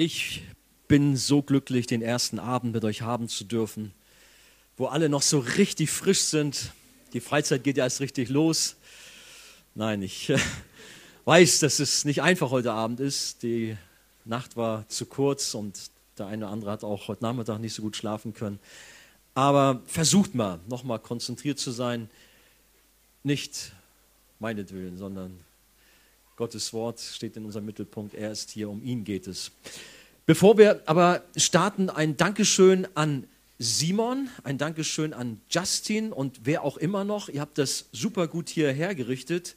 Ich bin so glücklich, den ersten Abend mit euch haben zu dürfen, wo alle noch so richtig frisch sind. Die Freizeit geht ja erst richtig los. Nein, ich weiß, dass es nicht einfach heute Abend ist. Die Nacht war zu kurz und der eine oder andere hat auch heute Nachmittag nicht so gut schlafen können. Aber versucht mal, nochmal konzentriert zu sein. Nicht meinetwillen, sondern Gottes Wort steht in unserem Mittelpunkt. Er ist hier, um ihn geht es. Bevor wir aber starten, ein Dankeschön an Simon, ein Dankeschön an Justin und wer auch immer noch. Ihr habt das super gut hier hergerichtet.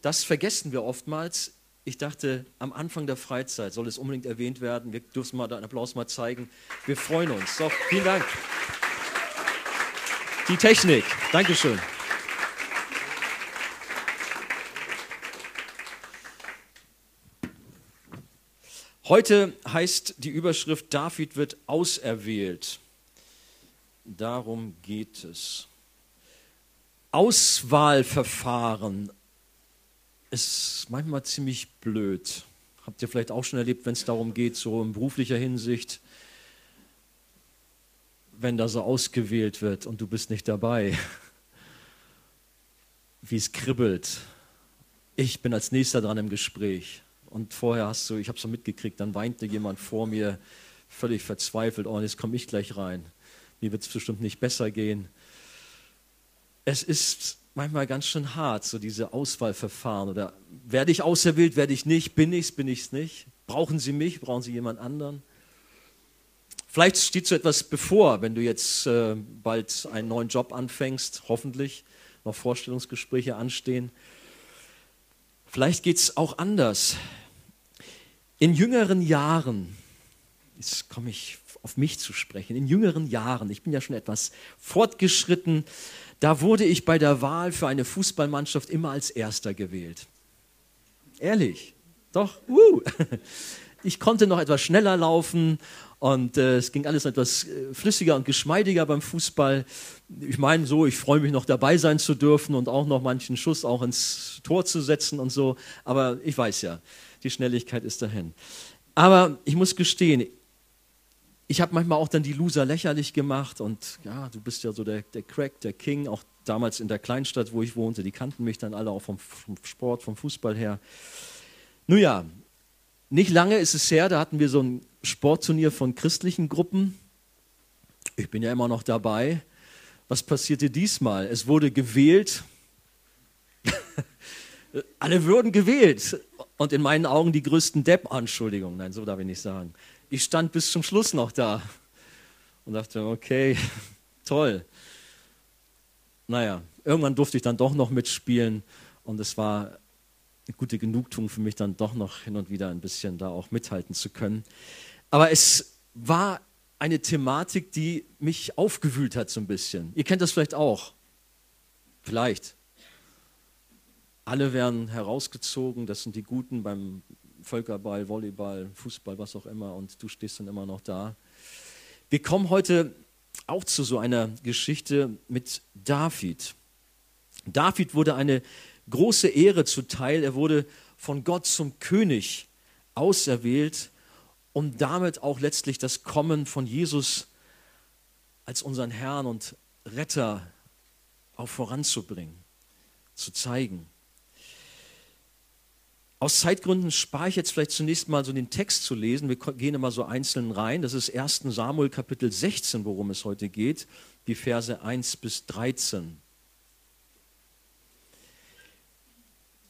Das vergessen wir oftmals. Ich dachte, am Anfang der Freizeit soll es unbedingt erwähnt werden. Wir dürfen mal einen Applaus mal zeigen. Wir freuen uns. So, vielen Dank. Die Technik. Dankeschön. Heute heißt die Überschrift, David wird auserwählt. Darum geht es. Auswahlverfahren ist manchmal ziemlich blöd. Habt ihr vielleicht auch schon erlebt, wenn es darum geht, so in beruflicher Hinsicht, wenn da so ausgewählt wird und du bist nicht dabei, wie es kribbelt. Ich bin als nächster dran im Gespräch. Und vorher hast du, ich habe es so mitgekriegt, dann weinte jemand vor mir, völlig verzweifelt, oh, jetzt komme ich gleich rein. Mir wird es bestimmt nicht besser gehen. Es ist manchmal ganz schön hart, so diese Auswahlverfahren. Oder werde ich auserwählt, werde ich nicht, bin ich es, bin ich es nicht? Brauchen Sie mich, brauchen Sie jemand anderen? Vielleicht steht so etwas bevor, wenn du jetzt äh, bald einen neuen Job anfängst, hoffentlich noch Vorstellungsgespräche anstehen. Vielleicht geht es auch anders. In jüngeren Jahren, jetzt komme ich auf mich zu sprechen, in jüngeren Jahren, ich bin ja schon etwas fortgeschritten, da wurde ich bei der Wahl für eine Fußballmannschaft immer als Erster gewählt. Ehrlich, doch, uh. ich konnte noch etwas schneller laufen und äh, es ging alles etwas äh, flüssiger und geschmeidiger beim Fußball. Ich meine so, ich freue mich noch dabei sein zu dürfen und auch noch manchen Schuss auch ins Tor zu setzen und so. Aber ich weiß ja, die Schnelligkeit ist dahin. Aber ich muss gestehen, ich habe manchmal auch dann die Loser lächerlich gemacht und ja, du bist ja so der, der Crack, der King, auch damals in der Kleinstadt, wo ich wohnte, die kannten mich dann alle auch vom, vom Sport, vom Fußball her. Nun ja, nicht lange ist es her, da hatten wir so ein Sportturnier von christlichen Gruppen. Ich bin ja immer noch dabei. Was passierte diesmal? Es wurde gewählt. Alle würden gewählt und in meinen Augen die größten Depp, Entschuldigung, nein, so darf ich nicht sagen. Ich stand bis zum Schluss noch da und dachte, okay, toll. Naja, irgendwann durfte ich dann doch noch mitspielen und es war eine gute Genugtuung für mich, dann doch noch hin und wieder ein bisschen da auch mithalten zu können. Aber es war eine Thematik, die mich aufgewühlt hat so ein bisschen. Ihr kennt das vielleicht auch. Vielleicht. Alle werden herausgezogen, das sind die Guten beim Völkerball, Volleyball, Fußball, was auch immer, und du stehst dann immer noch da. Wir kommen heute auch zu so einer Geschichte mit David. David wurde eine große Ehre zuteil. Er wurde von Gott zum König auserwählt, um damit auch letztlich das Kommen von Jesus als unseren Herrn und Retter auch voranzubringen, zu zeigen. Aus Zeitgründen spare ich jetzt vielleicht zunächst mal so den Text zu lesen. Wir gehen immer so einzeln rein. Das ist 1 Samuel Kapitel 16, worum es heute geht, die Verse 1 bis 13.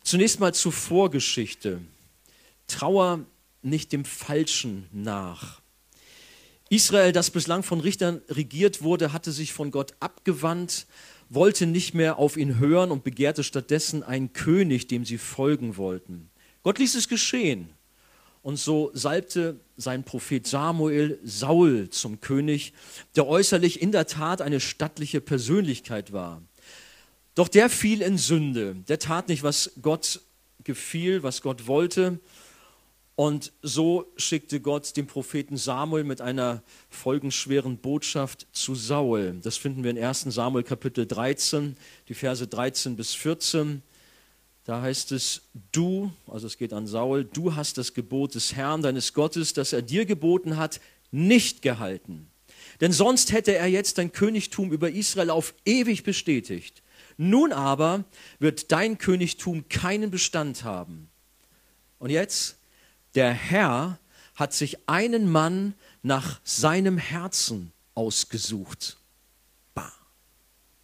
Zunächst mal zur Vorgeschichte. Trauer nicht dem Falschen nach. Israel, das bislang von Richtern regiert wurde, hatte sich von Gott abgewandt, wollte nicht mehr auf ihn hören und begehrte stattdessen einen König, dem sie folgen wollten. Gott ließ es geschehen. Und so salbte sein Prophet Samuel Saul zum König, der äußerlich in der Tat eine stattliche Persönlichkeit war. Doch der fiel in Sünde. Der tat nicht, was Gott gefiel, was Gott wollte. Und so schickte Gott den Propheten Samuel mit einer folgenschweren Botschaft zu Saul. Das finden wir in 1 Samuel Kapitel 13, die Verse 13 bis 14. Da heißt es, du, also es geht an Saul, du hast das Gebot des Herrn, deines Gottes, das er dir geboten hat, nicht gehalten. Denn sonst hätte er jetzt dein Königtum über Israel auf ewig bestätigt. Nun aber wird dein Königtum keinen Bestand haben. Und jetzt, der Herr hat sich einen Mann nach seinem Herzen ausgesucht. Bah.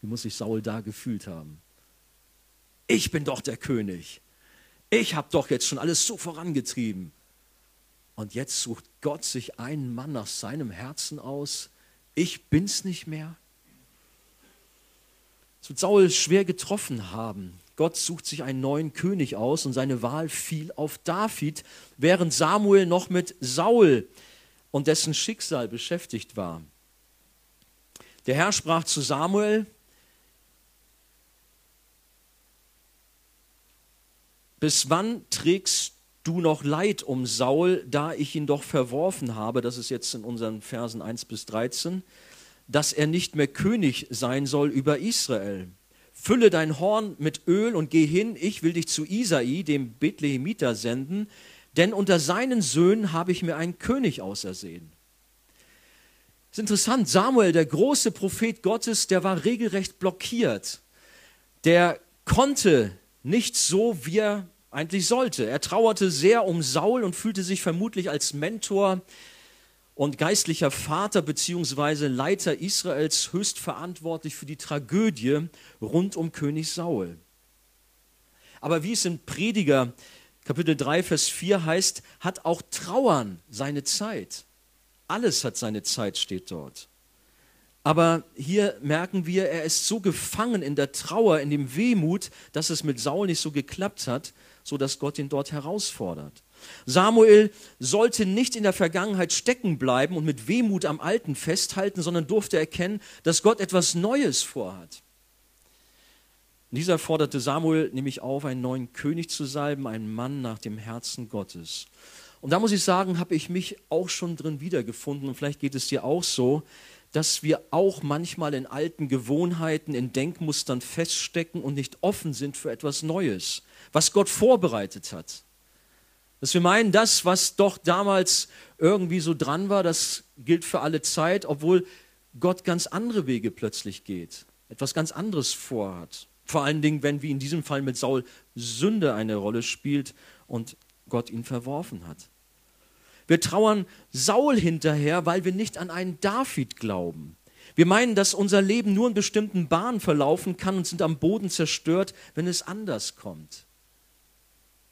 Wie muss sich Saul da gefühlt haben? Ich bin doch der König. Ich habe doch jetzt schon alles so vorangetrieben. Und jetzt sucht Gott sich einen Mann nach seinem Herzen aus. Ich bin's nicht mehr. Es wird Saul schwer getroffen haben. Gott sucht sich einen neuen König aus und seine Wahl fiel auf David, während Samuel noch mit Saul und dessen Schicksal beschäftigt war. Der Herr sprach zu Samuel, bis wann trägst du noch Leid um Saul, da ich ihn doch verworfen habe, das ist jetzt in unseren Versen 1 bis 13, dass er nicht mehr König sein soll über Israel. Fülle dein Horn mit Öl und geh hin, ich will dich zu Isai, dem Bethlehemiter, senden, denn unter seinen Söhnen habe ich mir einen König ausersehen. Das ist interessant, Samuel, der große Prophet Gottes, der war regelrecht blockiert. Der konnte nicht so, wie er eigentlich sollte. Er trauerte sehr um Saul und fühlte sich vermutlich als Mentor und geistlicher Vater bzw. Leiter Israels höchst verantwortlich für die Tragödie rund um König Saul. Aber wie es in Prediger Kapitel 3, Vers 4 heißt, hat auch Trauern seine Zeit. Alles hat seine Zeit, steht dort. Aber hier merken wir, er ist so gefangen in der Trauer, in dem Wehmut, dass es mit Saul nicht so geklappt hat, sodass Gott ihn dort herausfordert. Samuel sollte nicht in der Vergangenheit stecken bleiben und mit Wehmut am Alten festhalten, sondern durfte erkennen, dass Gott etwas Neues vorhat. dieser forderte Samuel nämlich auf, einen neuen König zu salben, einen Mann nach dem Herzen Gottes. Und da muss ich sagen, habe ich mich auch schon drin wiedergefunden und vielleicht geht es dir auch so, dass wir auch manchmal in alten Gewohnheiten, in Denkmustern feststecken und nicht offen sind für etwas Neues, was Gott vorbereitet hat. Dass wir meinen, das, was doch damals irgendwie so dran war, das gilt für alle Zeit, obwohl Gott ganz andere Wege plötzlich geht, etwas ganz anderes vorhat. Vor allen Dingen, wenn wie in diesem Fall mit Saul Sünde eine Rolle spielt und Gott ihn verworfen hat. Wir trauern Saul hinterher, weil wir nicht an einen David glauben. Wir meinen, dass unser Leben nur in bestimmten Bahnen verlaufen kann und sind am Boden zerstört, wenn es anders kommt.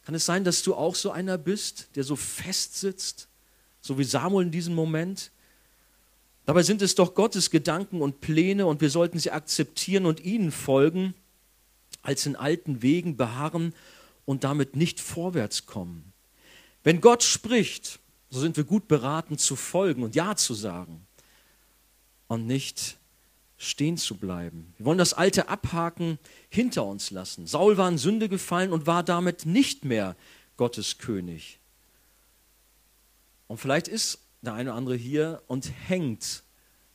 Kann es sein, dass du auch so einer bist, der so fest sitzt, so wie Samuel in diesem Moment? Dabei sind es doch Gottes Gedanken und Pläne und wir sollten sie akzeptieren und ihnen folgen, als in alten Wegen beharren und damit nicht vorwärts kommen. Wenn Gott spricht, so sind wir gut beraten zu folgen und Ja zu sagen und nicht stehen zu bleiben. Wir wollen das Alte abhaken, hinter uns lassen. Saul war in Sünde gefallen und war damit nicht mehr Gottes König. Und vielleicht ist der eine oder andere hier und hängt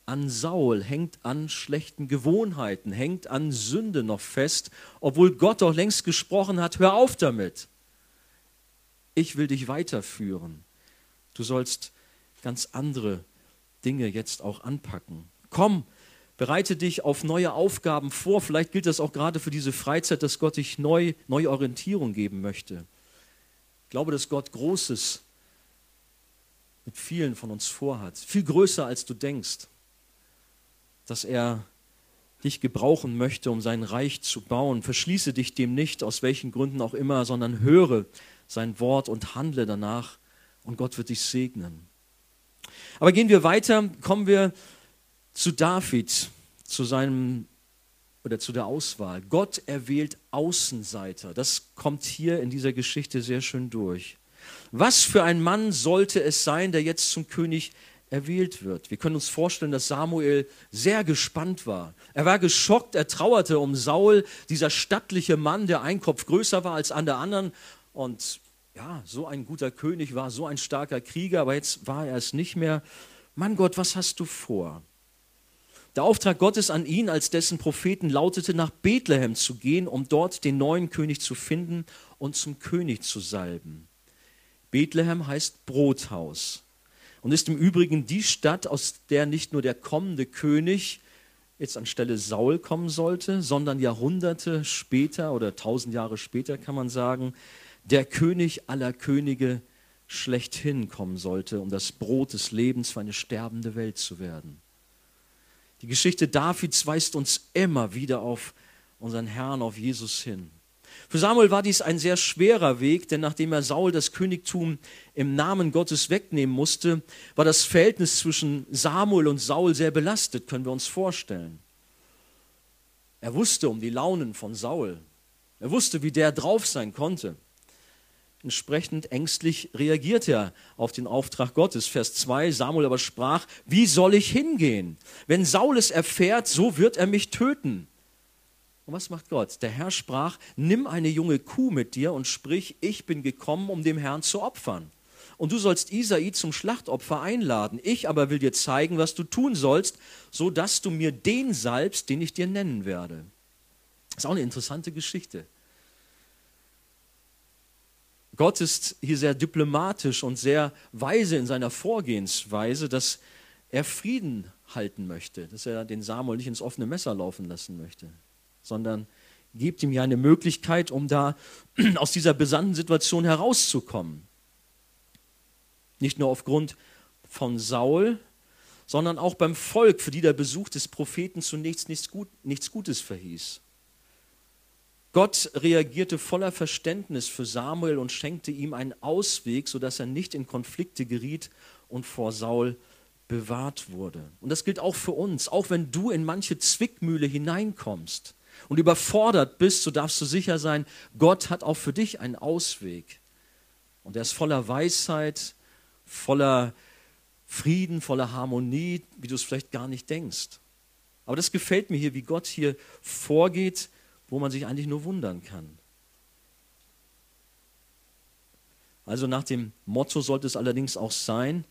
an Saul, hängt an schlechten Gewohnheiten, hängt an Sünde noch fest, obwohl Gott doch längst gesprochen hat, hör auf damit. Ich will dich weiterführen. Du sollst ganz andere Dinge jetzt auch anpacken. Komm, Bereite dich auf neue Aufgaben vor. Vielleicht gilt das auch gerade für diese Freizeit, dass Gott dich neu, neue Orientierung geben möchte. Ich glaube, dass Gott Großes mit vielen von uns vorhat. Viel größer, als du denkst. Dass er dich gebrauchen möchte, um sein Reich zu bauen. Verschließe dich dem nicht, aus welchen Gründen auch immer, sondern höre sein Wort und handle danach und Gott wird dich segnen. Aber gehen wir weiter, kommen wir zu David, zu seinem oder zu der Auswahl. Gott erwählt Außenseiter. Das kommt hier in dieser Geschichte sehr schön durch. Was für ein Mann sollte es sein, der jetzt zum König erwählt wird? Wir können uns vorstellen, dass Samuel sehr gespannt war. Er war geschockt, er trauerte um Saul, dieser stattliche Mann, der ein Kopf größer war als an der anderen und ja, so ein guter König war, so ein starker Krieger, aber jetzt war er es nicht mehr. Mann Gott, was hast du vor? Der Auftrag Gottes an ihn als dessen Propheten lautete, nach Bethlehem zu gehen, um dort den neuen König zu finden und zum König zu salben. Bethlehem heißt Brothaus und ist im Übrigen die Stadt, aus der nicht nur der kommende König jetzt anstelle Saul kommen sollte, sondern Jahrhunderte später oder tausend Jahre später kann man sagen, der König aller Könige schlechthin kommen sollte, um das Brot des Lebens für eine sterbende Welt zu werden. Die Geschichte Davids weist uns immer wieder auf unseren Herrn, auf Jesus hin. Für Samuel war dies ein sehr schwerer Weg, denn nachdem er Saul das Königtum im Namen Gottes wegnehmen musste, war das Verhältnis zwischen Samuel und Saul sehr belastet, können wir uns vorstellen. Er wusste um die Launen von Saul. Er wusste, wie der drauf sein konnte. Entsprechend ängstlich reagiert er auf den Auftrag Gottes. Vers 2, Samuel aber sprach, wie soll ich hingehen? Wenn Saul es erfährt, so wird er mich töten. Und was macht Gott? Der Herr sprach, nimm eine junge Kuh mit dir und sprich, ich bin gekommen, um dem Herrn zu opfern. Und du sollst Isai zum Schlachtopfer einladen. Ich aber will dir zeigen, was du tun sollst, so dass du mir den salbst, den ich dir nennen werde. Das ist auch eine interessante Geschichte. Gott ist hier sehr diplomatisch und sehr weise in seiner Vorgehensweise, dass er Frieden halten möchte, dass er den Samuel nicht ins offene Messer laufen lassen möchte sondern gibt ihm ja eine Möglichkeit, um da aus dieser besandten Situation herauszukommen. Nicht nur aufgrund von Saul, sondern auch beim Volk, für die der Besuch des Propheten zunächst nichts, Gut, nichts Gutes verhieß. Gott reagierte voller Verständnis für Samuel und schenkte ihm einen Ausweg, sodass er nicht in Konflikte geriet und vor Saul bewahrt wurde. Und das gilt auch für uns, auch wenn du in manche Zwickmühle hineinkommst und überfordert bist, so darfst du sicher sein, Gott hat auch für dich einen Ausweg. Und er ist voller Weisheit, voller Frieden, voller Harmonie, wie du es vielleicht gar nicht denkst. Aber das gefällt mir hier, wie Gott hier vorgeht, wo man sich eigentlich nur wundern kann. Also nach dem Motto sollte es allerdings auch sein,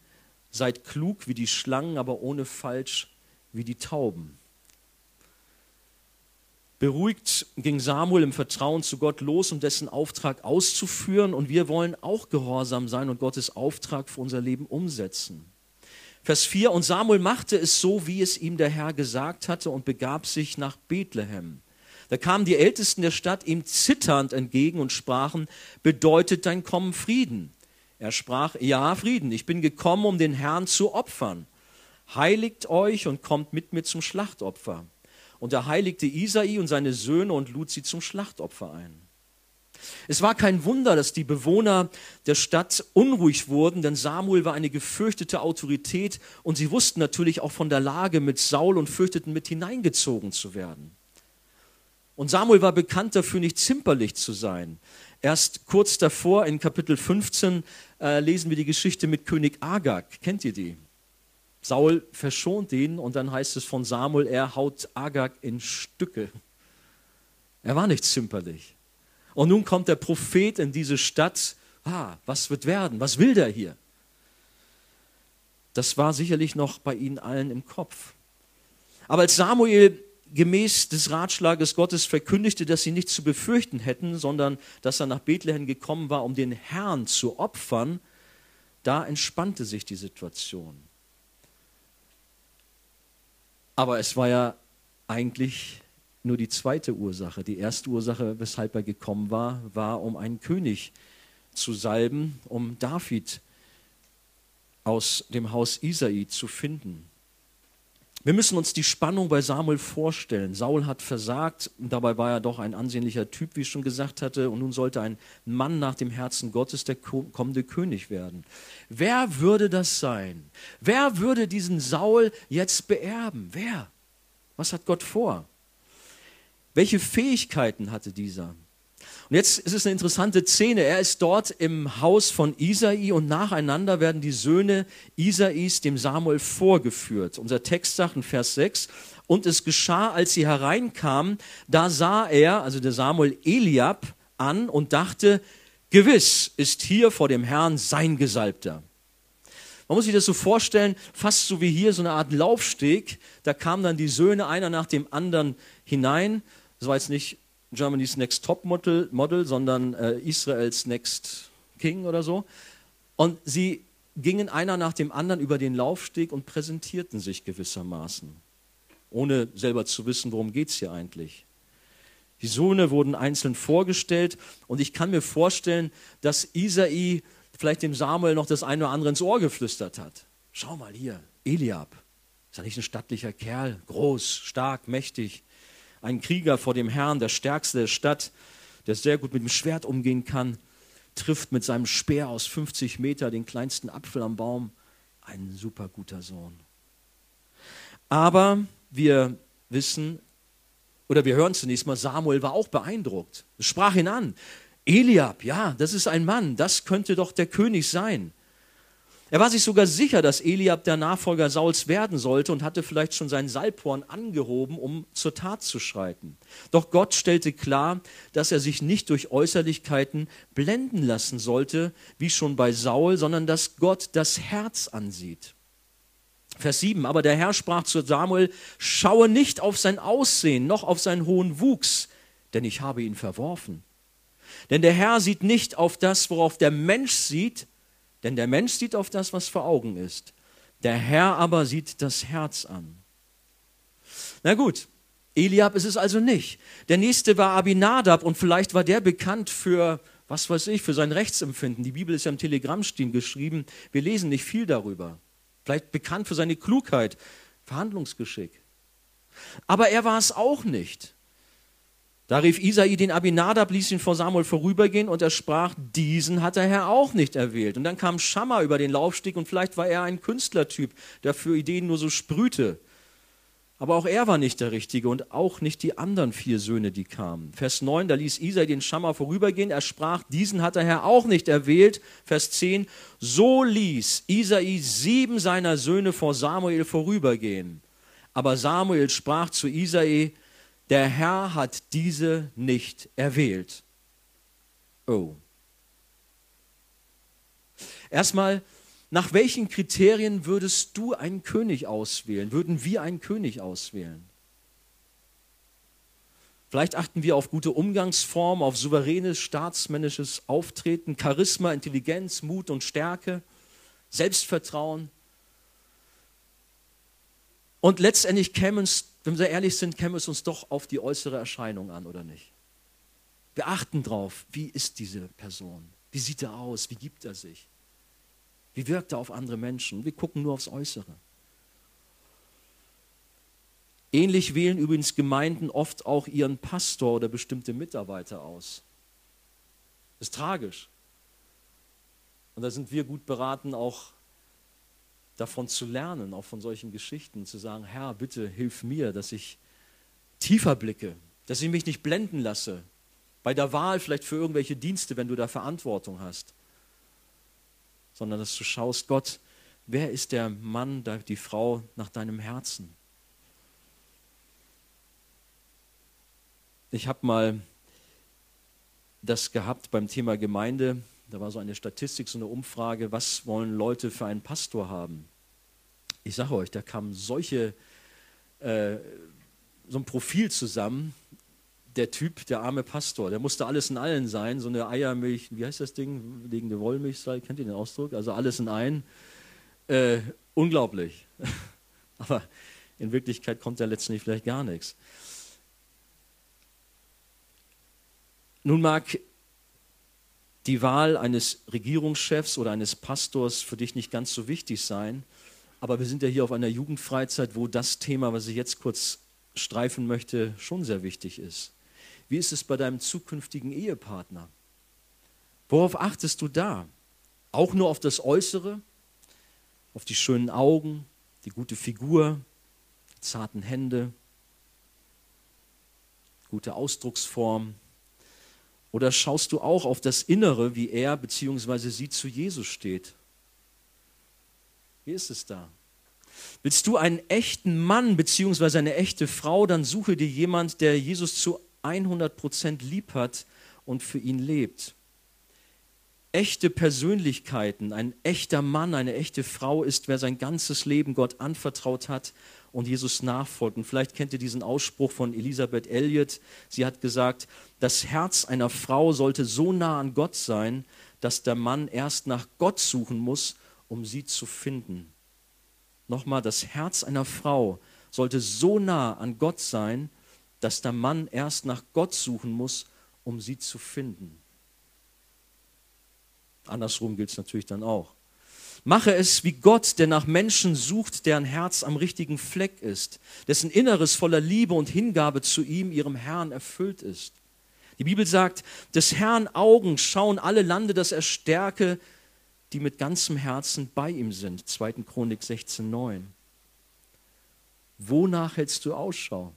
seid klug wie die Schlangen, aber ohne falsch wie die Tauben. Beruhigt ging Samuel im Vertrauen zu Gott los, um dessen Auftrag auszuführen. Und wir wollen auch gehorsam sein und Gottes Auftrag für unser Leben umsetzen. Vers 4, und Samuel machte es so, wie es ihm der Herr gesagt hatte und begab sich nach Bethlehem. Da kamen die Ältesten der Stadt ihm zitternd entgegen und sprachen, bedeutet dein Kommen Frieden? Er sprach, ja, Frieden, ich bin gekommen, um den Herrn zu opfern. Heiligt euch und kommt mit mir zum Schlachtopfer. Und er heiligte Isai und seine Söhne und lud sie zum Schlachtopfer ein. Es war kein Wunder, dass die Bewohner der Stadt unruhig wurden, denn Samuel war eine gefürchtete Autorität und sie wussten natürlich auch von der Lage mit Saul und fürchteten mit hineingezogen zu werden. Und Samuel war bekannt dafür, nicht zimperlich zu sein. Erst kurz davor, in Kapitel 15, äh, lesen wir die Geschichte mit König Agag. Kennt ihr die? Saul verschont ihn und dann heißt es von Samuel, er haut Agag in Stücke. Er war nicht zimperlich. Und nun kommt der Prophet in diese Stadt. Ah, was wird werden? Was will der hier? Das war sicherlich noch bei ihnen allen im Kopf. Aber als Samuel gemäß des Ratschlages Gottes verkündigte, dass sie nichts zu befürchten hätten, sondern dass er nach Bethlehem gekommen war, um den Herrn zu opfern, da entspannte sich die Situation. Aber es war ja eigentlich nur die zweite Ursache. Die erste Ursache, weshalb er gekommen war, war, um einen König zu salben, um David aus dem Haus Isai zu finden. Wir müssen uns die Spannung bei Samuel vorstellen. Saul hat versagt, dabei war er doch ein ansehnlicher Typ, wie ich schon gesagt hatte, und nun sollte ein Mann nach dem Herzen Gottes der kommende König werden. Wer würde das sein? Wer würde diesen Saul jetzt beerben? Wer? Was hat Gott vor? Welche Fähigkeiten hatte dieser? Und jetzt ist es eine interessante Szene. Er ist dort im Haus von Isai und nacheinander werden die Söhne Isais dem Samuel vorgeführt. Unser Text sagt in Vers 6, und es geschah, als sie hereinkamen, da sah er, also der Samuel Eliab, an und dachte, gewiss ist hier vor dem Herrn sein Gesalbter. Man muss sich das so vorstellen, fast so wie hier, so eine Art Laufsteg. Da kamen dann die Söhne einer nach dem anderen hinein. Das war jetzt nicht Germany's Next Top Model, Model sondern äh, Israels Next King oder so. Und sie gingen einer nach dem anderen über den Laufsteg und präsentierten sich gewissermaßen, ohne selber zu wissen, worum geht es hier eigentlich. Die Söhne wurden einzeln vorgestellt und ich kann mir vorstellen, dass Isai vielleicht dem Samuel noch das eine oder andere ins Ohr geflüstert hat. Schau mal hier, Eliab. Ist er nicht ein stattlicher Kerl? Groß, stark, mächtig. Ein Krieger vor dem Herrn, der stärkste der Stadt, der sehr gut mit dem Schwert umgehen kann, trifft mit seinem Speer aus 50 Meter den kleinsten Apfel am Baum. Ein super guter Sohn. Aber wir wissen, oder wir hören zunächst mal, Samuel war auch beeindruckt. Es sprach ihn an. Eliab, ja, das ist ein Mann, das könnte doch der König sein. Er war sich sogar sicher, dass Eliab der Nachfolger Sauls werden sollte und hatte vielleicht schon sein Salbhorn angehoben, um zur Tat zu schreiten. Doch Gott stellte klar, dass er sich nicht durch Äußerlichkeiten blenden lassen sollte, wie schon bei Saul, sondern dass Gott das Herz ansieht. Vers 7, aber der Herr sprach zu Samuel, schaue nicht auf sein Aussehen, noch auf seinen hohen Wuchs, denn ich habe ihn verworfen. Denn der Herr sieht nicht auf das, worauf der Mensch sieht, denn der Mensch sieht auf das, was vor Augen ist. Der Herr aber sieht das Herz an. Na gut, Eliab ist es also nicht. Der nächste war Abinadab und vielleicht war der bekannt für, was weiß ich, für sein Rechtsempfinden. Die Bibel ist ja im Telegrammstil geschrieben. Wir lesen nicht viel darüber. Vielleicht bekannt für seine Klugheit, Verhandlungsgeschick. Aber er war es auch nicht. Da rief Isai den Abinadab, ließ ihn vor Samuel vorübergehen und er sprach, diesen hat der Herr auch nicht erwählt. Und dann kam Schammer über den Laufsteg und vielleicht war er ein Künstlertyp, der für Ideen nur so sprühte. Aber auch er war nicht der Richtige und auch nicht die anderen vier Söhne, die kamen. Vers 9, da ließ Isai den Schammer vorübergehen. Er sprach, diesen hat der Herr auch nicht erwählt. Vers 10, so ließ Isai sieben seiner Söhne vor Samuel vorübergehen. Aber Samuel sprach zu Isai, der Herr hat diese nicht erwählt. Oh. Erstmal, nach welchen Kriterien würdest du einen König auswählen? Würden wir einen König auswählen? Vielleicht achten wir auf gute Umgangsformen, auf souveränes staatsmännisches Auftreten, Charisma, Intelligenz, Mut und Stärke, Selbstvertrauen. Und letztendlich käme es, wenn wir ehrlich sind, käme es uns doch auf die äußere Erscheinung an, oder nicht? Wir achten drauf, wie ist diese Person? Wie sieht er aus? Wie gibt er sich? Wie wirkt er auf andere Menschen? Wir gucken nur aufs Äußere. Ähnlich wählen übrigens Gemeinden oft auch ihren Pastor oder bestimmte Mitarbeiter aus. Das ist tragisch. Und da sind wir gut beraten, auch davon zu lernen, auch von solchen Geschichten, zu sagen, Herr, bitte hilf mir, dass ich tiefer blicke, dass ich mich nicht blenden lasse. Bei der Wahl vielleicht für irgendwelche Dienste, wenn du da Verantwortung hast sondern dass du schaust, Gott, wer ist der Mann, die Frau nach deinem Herzen? Ich habe mal das gehabt beim Thema Gemeinde. Da war so eine Statistik, so eine Umfrage, was wollen Leute für einen Pastor haben? Ich sage euch, da kamen solche, äh, so ein Profil zusammen der Typ, der arme Pastor, der musste alles in allen sein, so eine Eiermilch, wie heißt das Ding, liegende Wollmilchsei, kennt ihr den Ausdruck? Also alles in einen. Äh, unglaublich. Aber in Wirklichkeit kommt da letztendlich vielleicht gar nichts. Nun mag die Wahl eines Regierungschefs oder eines Pastors für dich nicht ganz so wichtig sein, aber wir sind ja hier auf einer Jugendfreizeit, wo das Thema, was ich jetzt kurz streifen möchte, schon sehr wichtig ist. Wie ist es bei deinem zukünftigen Ehepartner? Worauf achtest du da? Auch nur auf das Äußere, auf die schönen Augen, die gute Figur, die zarten Hände, gute Ausdrucksform? Oder schaust du auch auf das Innere, wie er bzw. sie zu Jesus steht? Wie ist es da? Willst du einen echten Mann bzw. eine echte Frau, dann suche dir jemand, der Jesus zu 100% lieb hat und für ihn lebt. Echte Persönlichkeiten, ein echter Mann, eine echte Frau ist, wer sein ganzes Leben Gott anvertraut hat und Jesus nachfolgt. Und vielleicht kennt ihr diesen Ausspruch von Elisabeth Elliot. Sie hat gesagt, das Herz einer Frau sollte so nah an Gott sein, dass der Mann erst nach Gott suchen muss, um sie zu finden. Nochmal, das Herz einer Frau sollte so nah an Gott sein, dass der Mann erst nach Gott suchen muss, um sie zu finden. Andersrum gilt es natürlich dann auch. Mache es wie Gott, der nach Menschen sucht, deren Herz am richtigen Fleck ist, dessen Inneres voller Liebe und Hingabe zu ihm, ihrem Herrn, erfüllt ist. Die Bibel sagt, des Herrn Augen schauen alle Lande, dass er stärke, die mit ganzem Herzen bei ihm sind. 2. Chronik 16,9. Wonach hältst du Ausschau?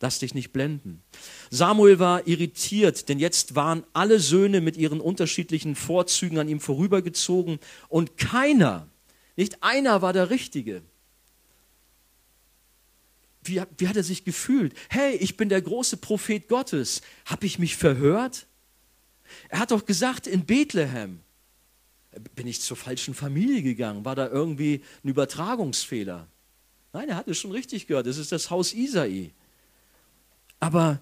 Lass dich nicht blenden. Samuel war irritiert, denn jetzt waren alle Söhne mit ihren unterschiedlichen Vorzügen an ihm vorübergezogen und keiner, nicht einer war der Richtige. Wie, wie hat er sich gefühlt? Hey, ich bin der große Prophet Gottes. Habe ich mich verhört? Er hat doch gesagt, in Bethlehem bin ich zur falschen Familie gegangen. War da irgendwie ein Übertragungsfehler? Nein, er hat es schon richtig gehört. Es ist das Haus Isai. Aber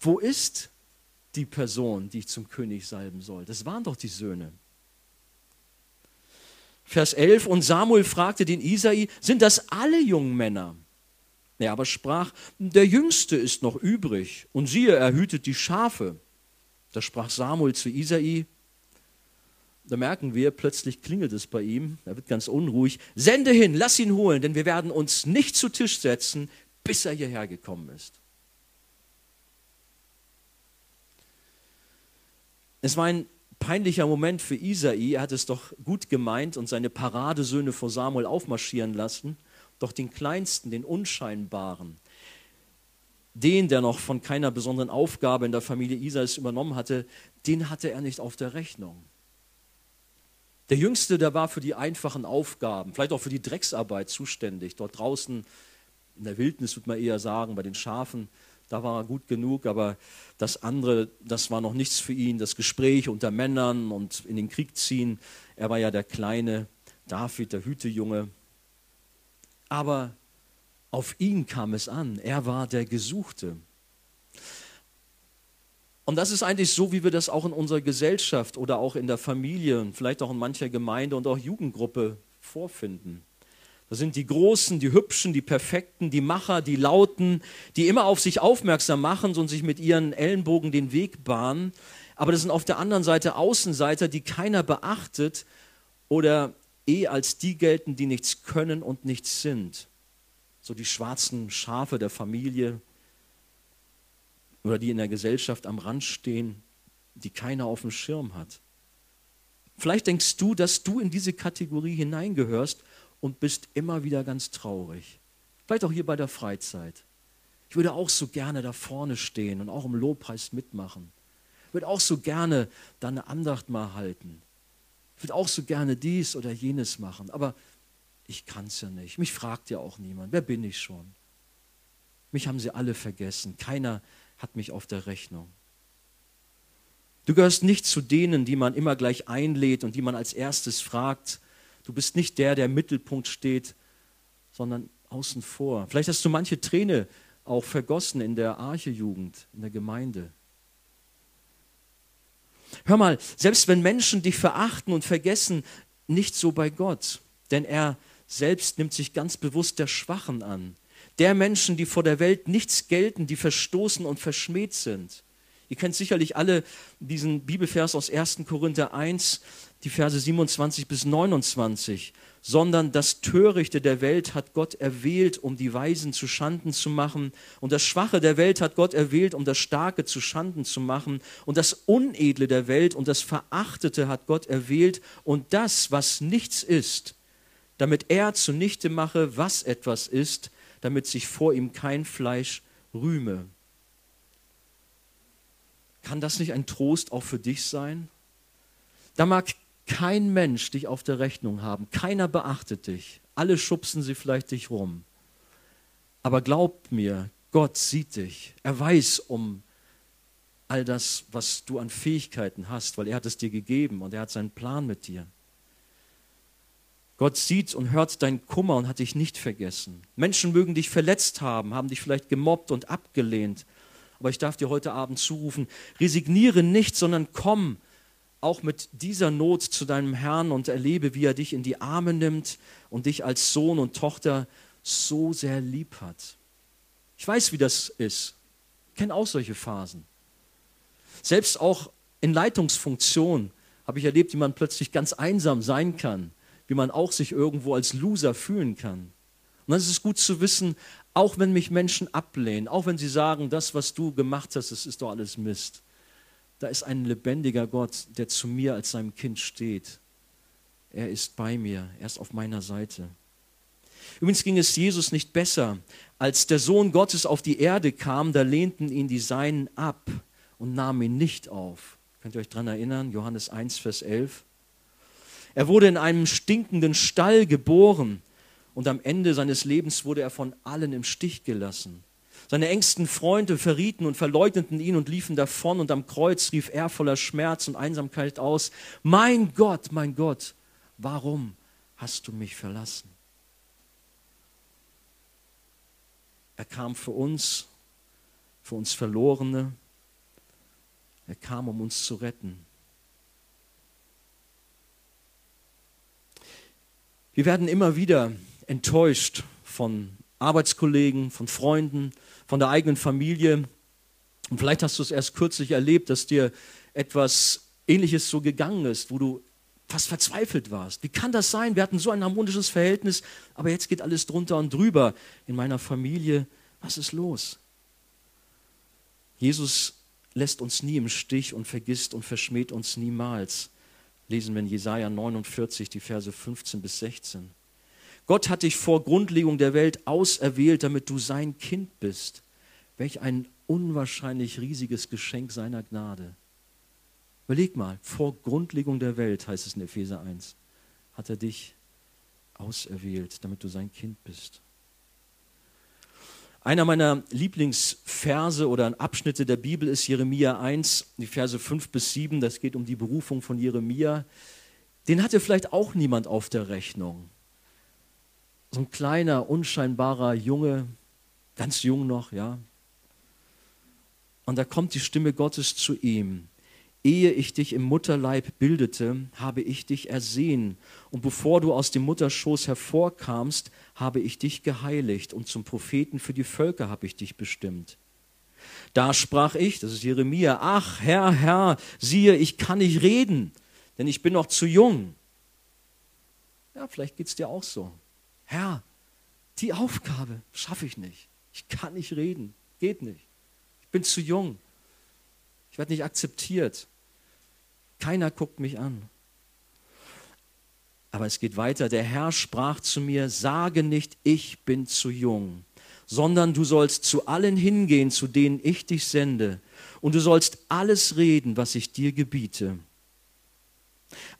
wo ist die Person, die ich zum König salben soll? Das waren doch die Söhne. Vers 11, und Samuel fragte den Isai, sind das alle jungen Männer? Er aber sprach, der Jüngste ist noch übrig, und siehe, er hütet die Schafe. Da sprach Samuel zu Isai, da merken wir, plötzlich klingelt es bei ihm, er wird ganz unruhig, sende hin, lass ihn holen, denn wir werden uns nicht zu Tisch setzen, bis er hierher gekommen ist. Es war ein peinlicher Moment für Isai. Er hat es doch gut gemeint und seine Paradesöhne vor Samuel aufmarschieren lassen. Doch den Kleinsten, den Unscheinbaren, den, der noch von keiner besonderen Aufgabe in der Familie Isais übernommen hatte, den hatte er nicht auf der Rechnung. Der Jüngste, der war für die einfachen Aufgaben, vielleicht auch für die Drecksarbeit zuständig. Dort draußen in der Wildnis, würde man eher sagen, bei den Schafen da war er gut genug, aber das andere, das war noch nichts für ihn. Das Gespräch unter Männern und in den Krieg ziehen. Er war ja der kleine David, der Hütejunge. Aber auf ihn kam es an. Er war der Gesuchte. Und das ist eigentlich so, wie wir das auch in unserer Gesellschaft oder auch in der Familie und vielleicht auch in mancher Gemeinde und auch Jugendgruppe vorfinden. Das sind die Großen, die Hübschen, die Perfekten, die Macher, die Lauten, die immer auf sich aufmerksam machen und sich mit ihren Ellenbogen den Weg bahnen. Aber das sind auf der anderen Seite Außenseiter, die keiner beachtet oder eh als die gelten, die nichts können und nichts sind. So die schwarzen Schafe der Familie oder die in der Gesellschaft am Rand stehen, die keiner auf dem Schirm hat. Vielleicht denkst du, dass du in diese Kategorie hineingehörst und bist immer wieder ganz traurig. Vielleicht auch hier bei der Freizeit. Ich würde auch so gerne da vorne stehen und auch im Lobpreis mitmachen. Ich würde auch so gerne da eine Andacht mal halten. Ich würde auch so gerne dies oder jenes machen, aber ich kann es ja nicht. Mich fragt ja auch niemand. Wer bin ich schon? Mich haben sie alle vergessen. Keiner hat mich auf der Rechnung. Du gehörst nicht zu denen, die man immer gleich einlädt und die man als erstes fragt, Du bist nicht der, der im Mittelpunkt steht, sondern außen vor. Vielleicht hast du manche Träne auch vergossen in der Archejugend, in der Gemeinde. Hör mal, selbst wenn Menschen dich verachten und vergessen, nicht so bei Gott, denn er selbst nimmt sich ganz bewusst der Schwachen an, der Menschen, die vor der Welt nichts gelten, die verstoßen und verschmäht sind. Ihr kennt sicherlich alle diesen Bibelvers aus 1. Korinther 1, die Verse 27 bis 29, sondern das Törichte der Welt hat Gott erwählt, um die Weisen zu Schanden zu machen, und das Schwache der Welt hat Gott erwählt, um das Starke zu Schanden zu machen, und das Unedle der Welt und das Verachtete hat Gott erwählt, und das, was nichts ist, damit er zunichte mache, was etwas ist, damit sich vor ihm kein Fleisch rühme. Kann das nicht ein Trost auch für dich sein? Da mag kein Mensch dich auf der Rechnung haben, keiner beachtet dich, alle schubsen sie vielleicht dich rum. Aber glaub mir, Gott sieht dich, er weiß um all das, was du an Fähigkeiten hast, weil er hat es dir gegeben und er hat seinen Plan mit dir. Gott sieht und hört deinen Kummer und hat dich nicht vergessen. Menschen mögen dich verletzt haben, haben dich vielleicht gemobbt und abgelehnt. Aber ich darf dir heute Abend zurufen, resigniere nicht, sondern komm auch mit dieser Not zu deinem Herrn und erlebe, wie er dich in die Arme nimmt und dich als Sohn und Tochter so sehr lieb hat. Ich weiß, wie das ist. Ich kenne auch solche Phasen. Selbst auch in Leitungsfunktion habe ich erlebt, wie man plötzlich ganz einsam sein kann, wie man auch sich irgendwo als Loser fühlen kann. Und dann ist es gut zu wissen, auch wenn mich Menschen ablehnen, auch wenn sie sagen, das, was du gemacht hast, das ist doch alles Mist. Da ist ein lebendiger Gott, der zu mir als seinem Kind steht. Er ist bei mir, er ist auf meiner Seite. Übrigens ging es Jesus nicht besser. Als der Sohn Gottes auf die Erde kam, da lehnten ihn die Seinen ab und nahmen ihn nicht auf. Könnt ihr euch daran erinnern? Johannes 1, Vers 11. Er wurde in einem stinkenden Stall geboren und am Ende seines Lebens wurde er von allen im Stich gelassen. Seine engsten Freunde verrieten und verleugneten ihn und liefen davon und am Kreuz rief er voller Schmerz und Einsamkeit aus, mein Gott, mein Gott, warum hast du mich verlassen? Er kam für uns, für uns Verlorene. Er kam, um uns zu retten. Wir werden immer wieder enttäuscht von Arbeitskollegen, von Freunden, von der eigenen Familie. Und vielleicht hast du es erst kürzlich erlebt, dass dir etwas Ähnliches so gegangen ist, wo du fast verzweifelt warst. Wie kann das sein? Wir hatten so ein harmonisches Verhältnis, aber jetzt geht alles drunter und drüber in meiner Familie. Was ist los? Jesus lässt uns nie im Stich und vergisst und verschmäht uns niemals lesen wir in Jesaja 49, die Verse 15 bis 16. Gott hat dich vor Grundlegung der Welt auserwählt, damit du sein Kind bist. Welch ein unwahrscheinlich riesiges Geschenk seiner Gnade. Überleg mal, vor Grundlegung der Welt, heißt es in Epheser 1, hat er dich auserwählt, damit du sein Kind bist. Einer meiner Lieblingsverse oder Abschnitte der Bibel ist Jeremia 1, die Verse 5 bis 7. Das geht um die Berufung von Jeremia. Den hatte vielleicht auch niemand auf der Rechnung. So ein kleiner, unscheinbarer Junge, ganz jung noch, ja. Und da kommt die Stimme Gottes zu ihm. Ehe ich dich im Mutterleib bildete, habe ich dich ersehen. Und bevor du aus dem Mutterschoß hervorkamst, habe ich dich geheiligt. Und zum Propheten für die Völker habe ich dich bestimmt. Da sprach ich, das ist Jeremia, ach Herr, Herr, siehe, ich kann nicht reden, denn ich bin noch zu jung. Ja, vielleicht geht es dir auch so. Herr, die Aufgabe schaffe ich nicht. Ich kann nicht reden, geht nicht. Ich bin zu jung. Ich werde nicht akzeptiert. Keiner guckt mich an. Aber es geht weiter. Der Herr sprach zu mir, sage nicht, ich bin zu jung, sondern du sollst zu allen hingehen, zu denen ich dich sende, und du sollst alles reden, was ich dir gebiete.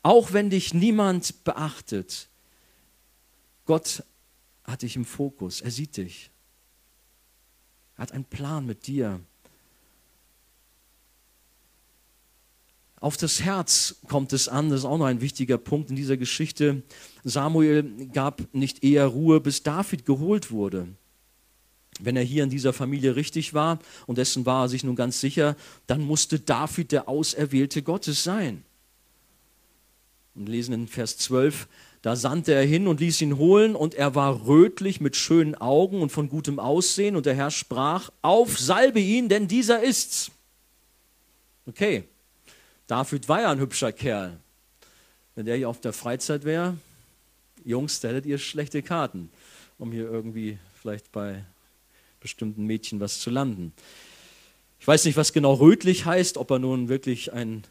Auch wenn dich niemand beachtet, Gott hat dich im Fokus, er sieht dich. Er hat einen Plan mit dir. Auf das Herz kommt es an, das ist auch noch ein wichtiger Punkt in dieser Geschichte. Samuel gab nicht eher Ruhe, bis David geholt wurde. Wenn er hier in dieser Familie richtig war, und dessen war er sich nun ganz sicher, dann musste David der Auserwählte Gottes sein. Und lesen in Vers 12, da sandte er hin und ließ ihn holen, und er war rötlich mit schönen Augen und von gutem Aussehen, und der Herr sprach, auf, salbe ihn, denn dieser ist's. Okay, David war ja ein hübscher Kerl. Wenn der hier auf der Freizeit wäre, Jungs, da hättet ihr schlechte Karten, um hier irgendwie vielleicht bei bestimmten Mädchen was zu landen. Ich weiß nicht, was genau rötlich heißt, ob er nun wirklich ein,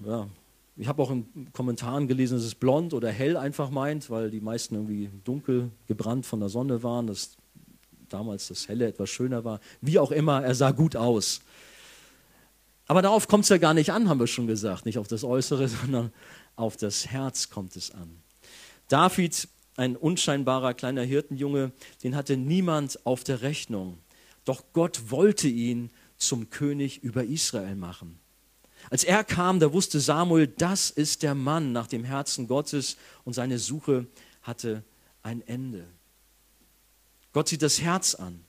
ja, ich habe auch in Kommentaren gelesen, dass es blond oder hell einfach meint, weil die meisten irgendwie dunkel gebrannt von der Sonne waren, dass damals das Helle etwas schöner war. Wie auch immer, er sah gut aus. Aber darauf kommt es ja gar nicht an, haben wir schon gesagt. Nicht auf das Äußere, sondern auf das Herz kommt es an. David, ein unscheinbarer kleiner Hirtenjunge, den hatte niemand auf der Rechnung. Doch Gott wollte ihn zum König über Israel machen. Als er kam, da wusste Samuel, das ist der Mann nach dem Herzen Gottes und seine Suche hatte ein Ende. Gott sieht das Herz an.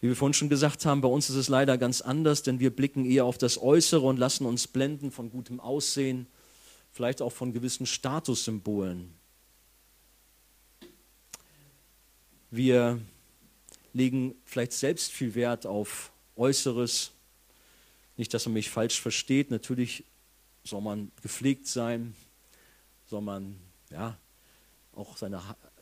Wie wir vorhin schon gesagt haben, bei uns ist es leider ganz anders, denn wir blicken eher auf das Äußere und lassen uns blenden von gutem Aussehen, vielleicht auch von gewissen Statussymbolen. Wir legen vielleicht selbst viel Wert auf Äußeres. Nicht, dass man mich falsch versteht. Natürlich soll man gepflegt sein, soll man ja, auch seine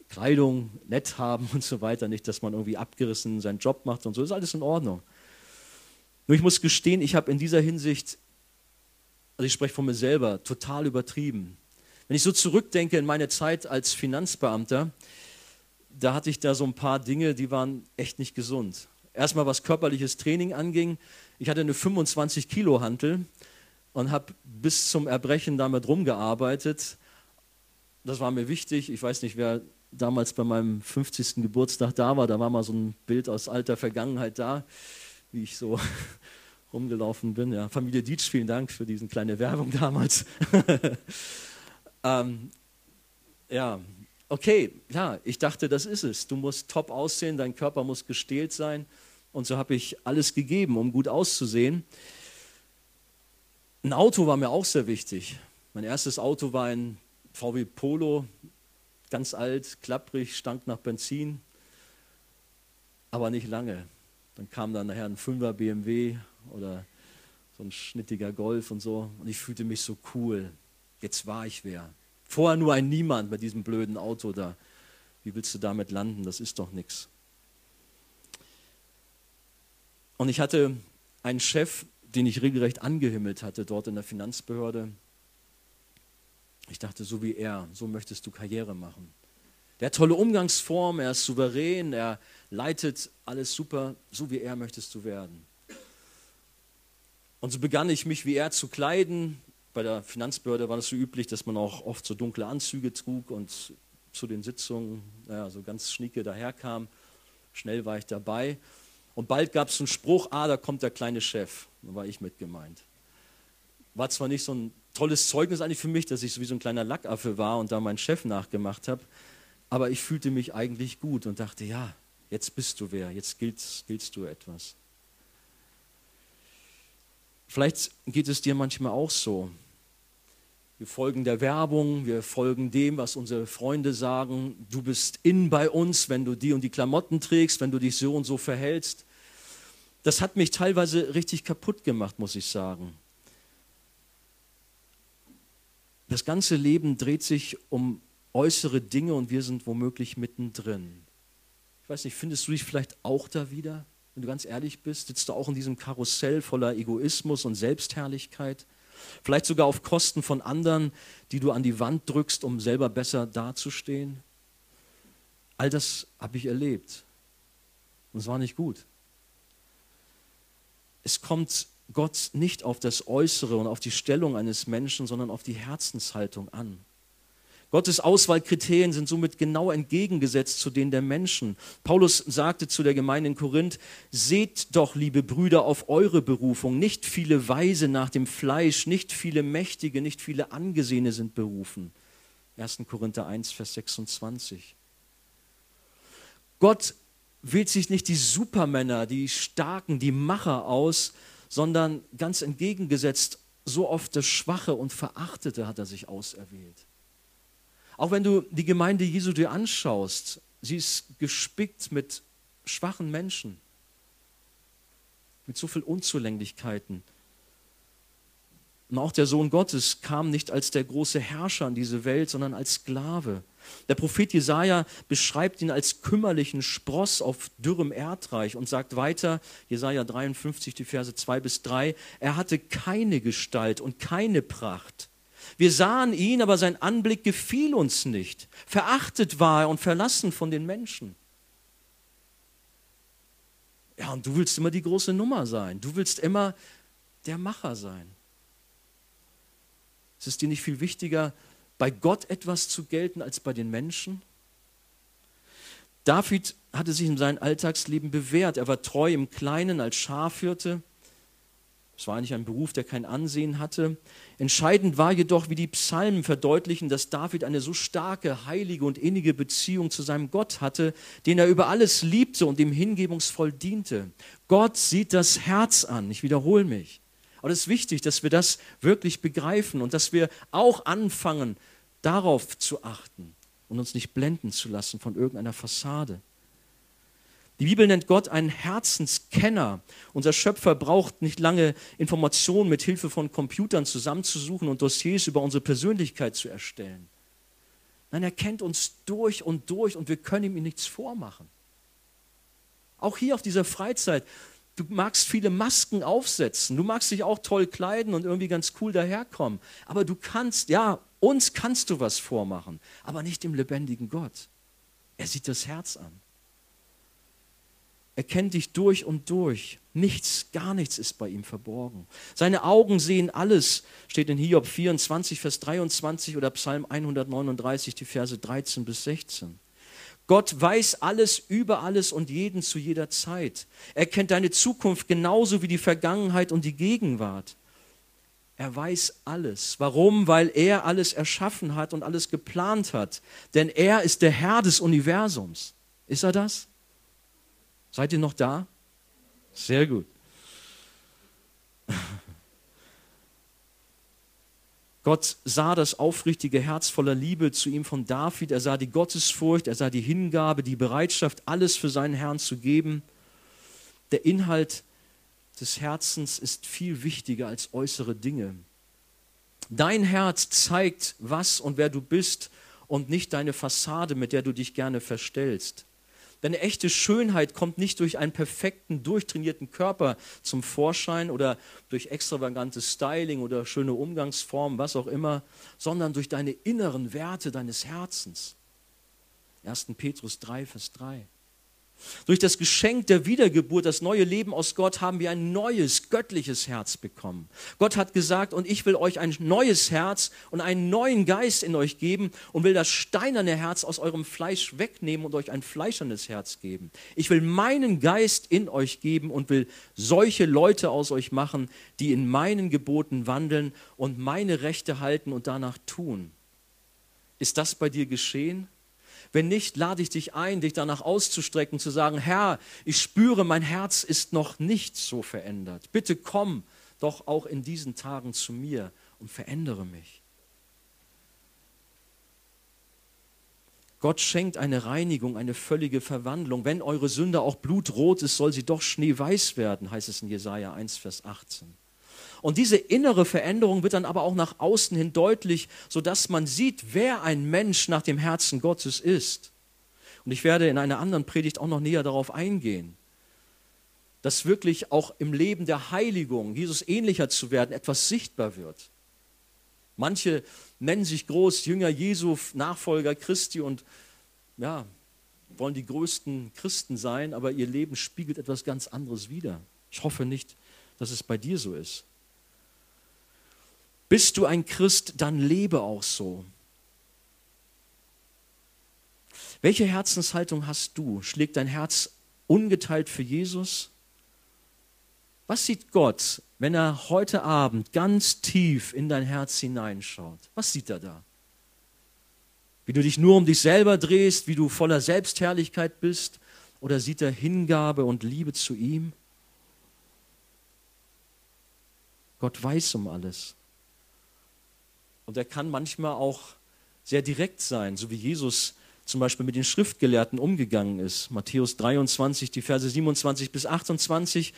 Kleidung nett haben und so weiter. Nicht, dass man irgendwie abgerissen seinen Job macht und so. Ist alles in Ordnung. Nur ich muss gestehen, ich habe in dieser Hinsicht, also ich spreche von mir selber, total übertrieben. Wenn ich so zurückdenke in meine Zeit als Finanzbeamter, da hatte ich da so ein paar Dinge, die waren echt nicht gesund. Erstmal was körperliches Training anging. Ich hatte eine 25 Kilo Hantel und habe bis zum Erbrechen damit rumgearbeitet. Das war mir wichtig. Ich weiß nicht, wer damals bei meinem 50. Geburtstag da war. Da war mal so ein Bild aus alter Vergangenheit da, wie ich so rumgelaufen bin. Ja, Familie Dietsch, vielen Dank für diese kleine Werbung damals. ähm, ja, okay, ja, ich dachte, das ist es. Du musst top aussehen, dein Körper muss gestählt sein. Und so habe ich alles gegeben, um gut auszusehen. Ein Auto war mir auch sehr wichtig. Mein erstes Auto war ein VW Polo, ganz alt, klapprig, stank nach Benzin, aber nicht lange. Dann kam dann nachher ein 5er BMW oder so ein schnittiger Golf und so. Und ich fühlte mich so cool. Jetzt war ich wer. Vorher nur ein Niemand mit diesem blöden Auto da. Wie willst du damit landen? Das ist doch nichts. Und ich hatte einen Chef, den ich regelrecht angehimmelt hatte dort in der Finanzbehörde. Ich dachte, so wie er, so möchtest du Karriere machen. Der hat tolle Umgangsform, er ist souverän, er leitet alles super, so wie er möchtest du werden. Und so begann ich mich wie er zu kleiden, bei der Finanzbehörde war das so üblich, dass man auch oft so dunkle Anzüge trug und zu den Sitzungen naja, so ganz schnieke daherkam. Schnell war ich dabei. Und bald gab es einen Spruch, ah, da kommt der kleine Chef. Da war ich mit gemeint. War zwar nicht so ein tolles Zeugnis eigentlich für mich, dass ich so wie so ein kleiner Lackaffe war und da meinen Chef nachgemacht habe, aber ich fühlte mich eigentlich gut und dachte, ja, jetzt bist du wer, jetzt giltst, giltst du etwas. Vielleicht geht es dir manchmal auch so. Wir folgen der Werbung, wir folgen dem, was unsere Freunde sagen. Du bist in bei uns, wenn du die und die Klamotten trägst, wenn du dich so und so verhältst. Das hat mich teilweise richtig kaputt gemacht, muss ich sagen. Das ganze Leben dreht sich um äußere Dinge und wir sind womöglich mittendrin. Ich weiß nicht, findest du dich vielleicht auch da wieder? wenn du ganz ehrlich bist, sitzt du auch in diesem Karussell voller Egoismus und Selbstherrlichkeit. Vielleicht sogar auf Kosten von anderen, die du an die Wand drückst, um selber besser dazustehen. All das habe ich erlebt. Und es war nicht gut. Es kommt Gott nicht auf das Äußere und auf die Stellung eines Menschen, sondern auf die Herzenshaltung an. Gottes Auswahlkriterien sind somit genau entgegengesetzt zu denen der Menschen. Paulus sagte zu der Gemeinde in Korinth, seht doch, liebe Brüder, auf eure Berufung. Nicht viele Weise nach dem Fleisch, nicht viele Mächtige, nicht viele Angesehene sind berufen. 1. Korinther 1, Vers 26. Gott wählt sich nicht die Supermänner, die Starken, die Macher aus, sondern ganz entgegengesetzt, so oft das Schwache und Verachtete hat er sich auserwählt. Auch wenn du die Gemeinde Jesu dir anschaust, sie ist gespickt mit schwachen Menschen, mit so viel Unzulänglichkeiten. Und auch der Sohn Gottes kam nicht als der große Herrscher in diese Welt, sondern als Sklave. Der Prophet Jesaja beschreibt ihn als kümmerlichen Spross auf dürrem Erdreich und sagt weiter, Jesaja 53, die Verse 2 bis 3, er hatte keine Gestalt und keine Pracht wir sahen ihn, aber sein Anblick gefiel uns nicht. Verachtet war er und verlassen von den Menschen. Ja, und du willst immer die große Nummer sein. Du willst immer der Macher sein. Ist es dir nicht viel wichtiger, bei Gott etwas zu gelten als bei den Menschen? David hatte sich in seinem Alltagsleben bewährt. Er war treu im Kleinen als Schafhirte. Es war eigentlich ein Beruf, der kein Ansehen hatte. Entscheidend war jedoch, wie die Psalmen verdeutlichen, dass David eine so starke, heilige und innige Beziehung zu seinem Gott hatte, den er über alles liebte und ihm hingebungsvoll diente. Gott sieht das Herz an. Ich wiederhole mich. Aber es ist wichtig, dass wir das wirklich begreifen und dass wir auch anfangen, darauf zu achten und uns nicht blenden zu lassen von irgendeiner Fassade. Die Bibel nennt Gott einen Herzenskenner. Unser Schöpfer braucht nicht lange Informationen mit Hilfe von Computern zusammenzusuchen und Dossiers über unsere Persönlichkeit zu erstellen. Nein, er kennt uns durch und durch und wir können ihm nichts vormachen. Auch hier auf dieser Freizeit, du magst viele Masken aufsetzen, du magst dich auch toll kleiden und irgendwie ganz cool daherkommen, aber du kannst, ja, uns kannst du was vormachen, aber nicht dem lebendigen Gott. Er sieht das Herz an. Er kennt dich durch und durch. Nichts, gar nichts ist bei ihm verborgen. Seine Augen sehen alles, steht in Hiob 24, Vers 23 oder Psalm 139, die Verse 13 bis 16. Gott weiß alles über alles und jeden zu jeder Zeit. Er kennt deine Zukunft genauso wie die Vergangenheit und die Gegenwart. Er weiß alles. Warum? Weil er alles erschaffen hat und alles geplant hat. Denn er ist der Herr des Universums. Ist er das? Seid ihr noch da? Sehr gut. Gott sah das aufrichtige Herz voller Liebe zu ihm von David. Er sah die Gottesfurcht, er sah die Hingabe, die Bereitschaft, alles für seinen Herrn zu geben. Der Inhalt des Herzens ist viel wichtiger als äußere Dinge. Dein Herz zeigt, was und wer du bist und nicht deine Fassade, mit der du dich gerne verstellst. Denn echte Schönheit kommt nicht durch einen perfekten, durchtrainierten Körper zum Vorschein oder durch extravagantes Styling oder schöne Umgangsformen, was auch immer, sondern durch deine inneren Werte deines Herzens. 1. Petrus 3, Vers 3. Durch das Geschenk der Wiedergeburt, das neue Leben aus Gott, haben wir ein neues, göttliches Herz bekommen. Gott hat gesagt, und ich will euch ein neues Herz und einen neuen Geist in euch geben und will das steinerne Herz aus eurem Fleisch wegnehmen und euch ein fleischernes Herz geben. Ich will meinen Geist in euch geben und will solche Leute aus euch machen, die in meinen Geboten wandeln und meine Rechte halten und danach tun. Ist das bei dir geschehen? Wenn nicht, lade ich dich ein, dich danach auszustrecken, zu sagen, Herr, ich spüre, mein Herz ist noch nicht so verändert. Bitte komm doch auch in diesen Tagen zu mir und verändere mich. Gott schenkt eine Reinigung, eine völlige Verwandlung. Wenn eure Sünde auch blutrot ist, soll sie doch schneeweiß werden, heißt es in Jesaja 1, Vers 18. Und diese innere Veränderung wird dann aber auch nach außen hin deutlich, sodass man sieht, wer ein Mensch nach dem Herzen Gottes ist. Und ich werde in einer anderen Predigt auch noch näher darauf eingehen, dass wirklich auch im Leben der Heiligung, Jesus ähnlicher zu werden, etwas sichtbar wird. Manche nennen sich groß Jünger Jesu, Nachfolger Christi und ja, wollen die größten Christen sein, aber ihr Leben spiegelt etwas ganz anderes wider. Ich hoffe nicht, dass es bei dir so ist. Bist du ein Christ, dann lebe auch so. Welche Herzenshaltung hast du? Schlägt dein Herz ungeteilt für Jesus? Was sieht Gott, wenn er heute Abend ganz tief in dein Herz hineinschaut? Was sieht er da? Wie du dich nur um dich selber drehst, wie du voller Selbstherrlichkeit bist? Oder sieht er Hingabe und Liebe zu ihm? Gott weiß um alles. Und er kann manchmal auch sehr direkt sein, so wie Jesus zum Beispiel mit den Schriftgelehrten umgegangen ist. Matthäus 23, die Verse 27 bis 28,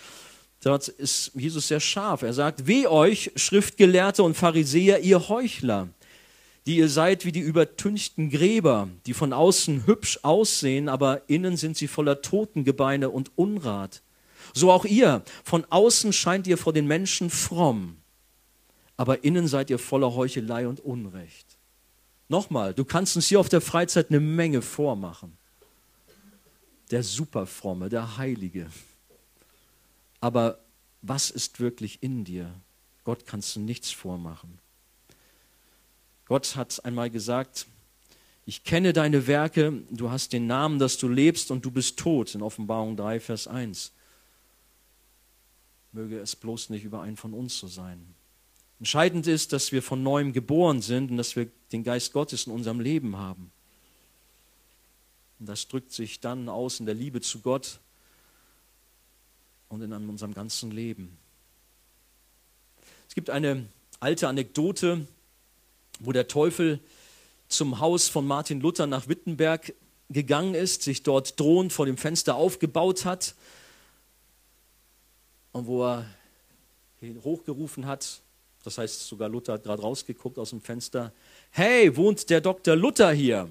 dort ist Jesus sehr scharf. Er sagt, weh euch, Schriftgelehrte und Pharisäer, ihr Heuchler, die ihr seid wie die übertünchten Gräber, die von außen hübsch aussehen, aber innen sind sie voller Totengebeine und Unrat. So auch ihr, von außen scheint ihr vor den Menschen fromm, aber innen seid ihr voller Heuchelei und Unrecht. Nochmal, du kannst uns hier auf der Freizeit eine Menge vormachen. Der Superfromme, der Heilige. Aber was ist wirklich in dir? Gott kannst du nichts vormachen. Gott hat einmal gesagt, Ich kenne deine Werke, du hast den Namen, dass du lebst und du bist tot. In Offenbarung 3, Vers 1. Möge es bloß nicht über einen von uns so sein. Entscheidend ist, dass wir von neuem geboren sind und dass wir den Geist Gottes in unserem Leben haben. Und das drückt sich dann aus in der Liebe zu Gott und in unserem ganzen Leben. Es gibt eine alte Anekdote, wo der Teufel zum Haus von Martin Luther nach Wittenberg gegangen ist, sich dort drohend vor dem Fenster aufgebaut hat und wo er hochgerufen hat, das heißt sogar Luther hat gerade rausgeguckt aus dem Fenster, hey, wohnt der Dr. Luther hier?